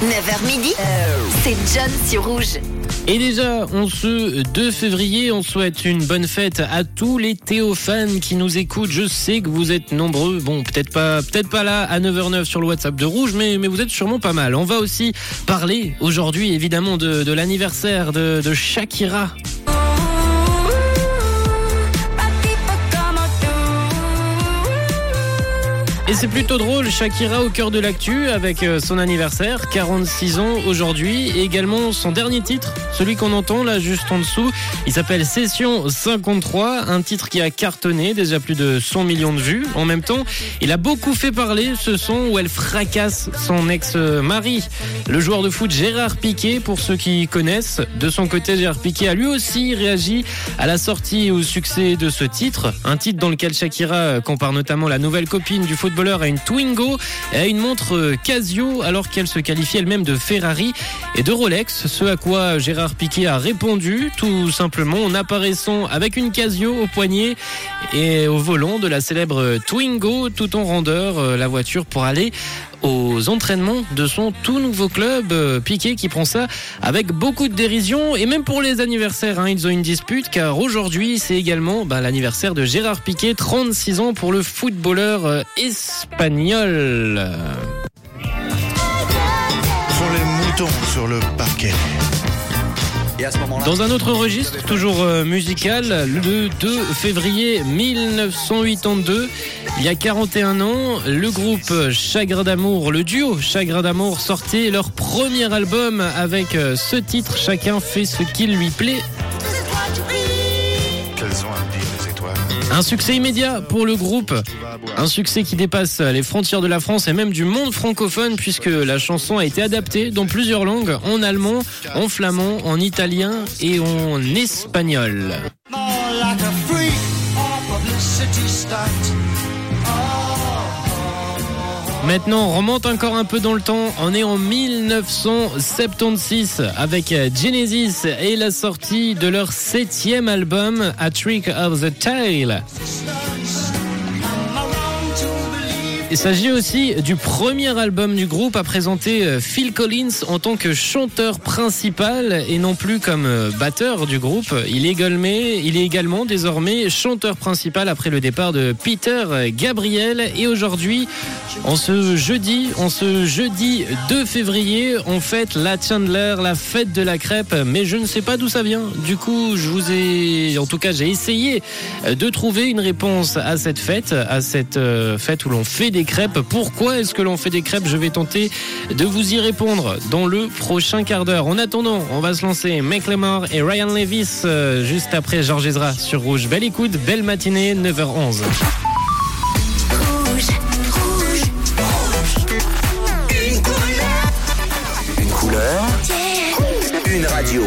9h midi, c'est John sur Rouge. Et déjà, on ce 2 février, on souhaite une bonne fête à tous les théophanes qui nous écoutent. Je sais que vous êtes nombreux. Bon, peut-être pas, peut-être pas là à 9h09 sur le WhatsApp de Rouge, mais, vous êtes sûrement pas mal. On va aussi parler aujourd'hui, évidemment, de, l'anniversaire de Shakira. Et c'est plutôt drôle, Shakira au cœur de l'actu avec euh, son anniversaire, 46 ans aujourd'hui, et également son dernier titre, celui qu'on entend là juste en dessous. Il s'appelle Session 53, un titre qui a cartonné, déjà plus de 100 millions de vues. En même temps, il a beaucoup fait parler ce son où elle fracasse son ex-mari. Le joueur de foot Gérard Piquet, pour ceux qui connaissent, de son côté, Gérard Piquet a lui aussi réagi à la sortie et au succès de ce titre, un titre dans lequel Shakira compare notamment la nouvelle copine du football à une Twingo et à une montre Casio alors qu'elle se qualifie elle-même de Ferrari et de Rolex. Ce à quoi Gérard Piquet a répondu tout simplement en apparaissant avec une Casio au poignet et au volant de la célèbre Twingo tout en rendeur euh, la voiture pour aller aux entraînements de son tout nouveau club. Euh, Piqué qui prend ça avec beaucoup de dérision et même pour les anniversaires, hein, ils ont une dispute car aujourd'hui c'est également bah, l'anniversaire de Gérard Piqué, 36 ans pour le footballeur euh, espagnol. Sur les moutons sur le parquet. Dans un autre registre, toujours euh, musical, le 2 février 1982, il y a 41 ans, le groupe Chagrin d'amour, le duo Chagrin d'amour sortait leur premier album avec euh, ce titre Chacun fait ce qu'il lui plaît. Qu'elles ont à Un succès immédiat pour le groupe, un succès qui dépasse les frontières de la France et même du monde francophone puisque la chanson a été adaptée dans plusieurs langues, en allemand, en flamand, en italien et en espagnol. Maintenant, on remonte encore un peu dans le temps. On est en 1976 avec Genesis et la sortie de leur septième album, A Trick of the Tail. Il s'agit aussi du premier album du groupe à présenter euh, Phil Collins en tant que chanteur principal et non plus comme euh, batteur du groupe. Il est également, il est également désormais chanteur principal après le départ de Peter Gabriel. Et aujourd'hui, en ce jeudi, en ce jeudi 2 février, on fête la Chandler, la fête de la crêpe. Mais je ne sais pas d'où ça vient. Du coup, je vous ai, en tout cas, j'ai essayé de trouver une réponse à cette fête, à cette euh, fête où l'on fait des crêpes. Pourquoi est-ce que l'on fait des crêpes? Je vais tenter de vous y répondre dans le prochain quart d'heure. En attendant, on va se lancer Macklemore et Ryan Levis euh, juste après Georges Ezra sur Rouge. Belle écoute, belle matinée, 9h11. Rouge, rouge, Une couleur, une radio.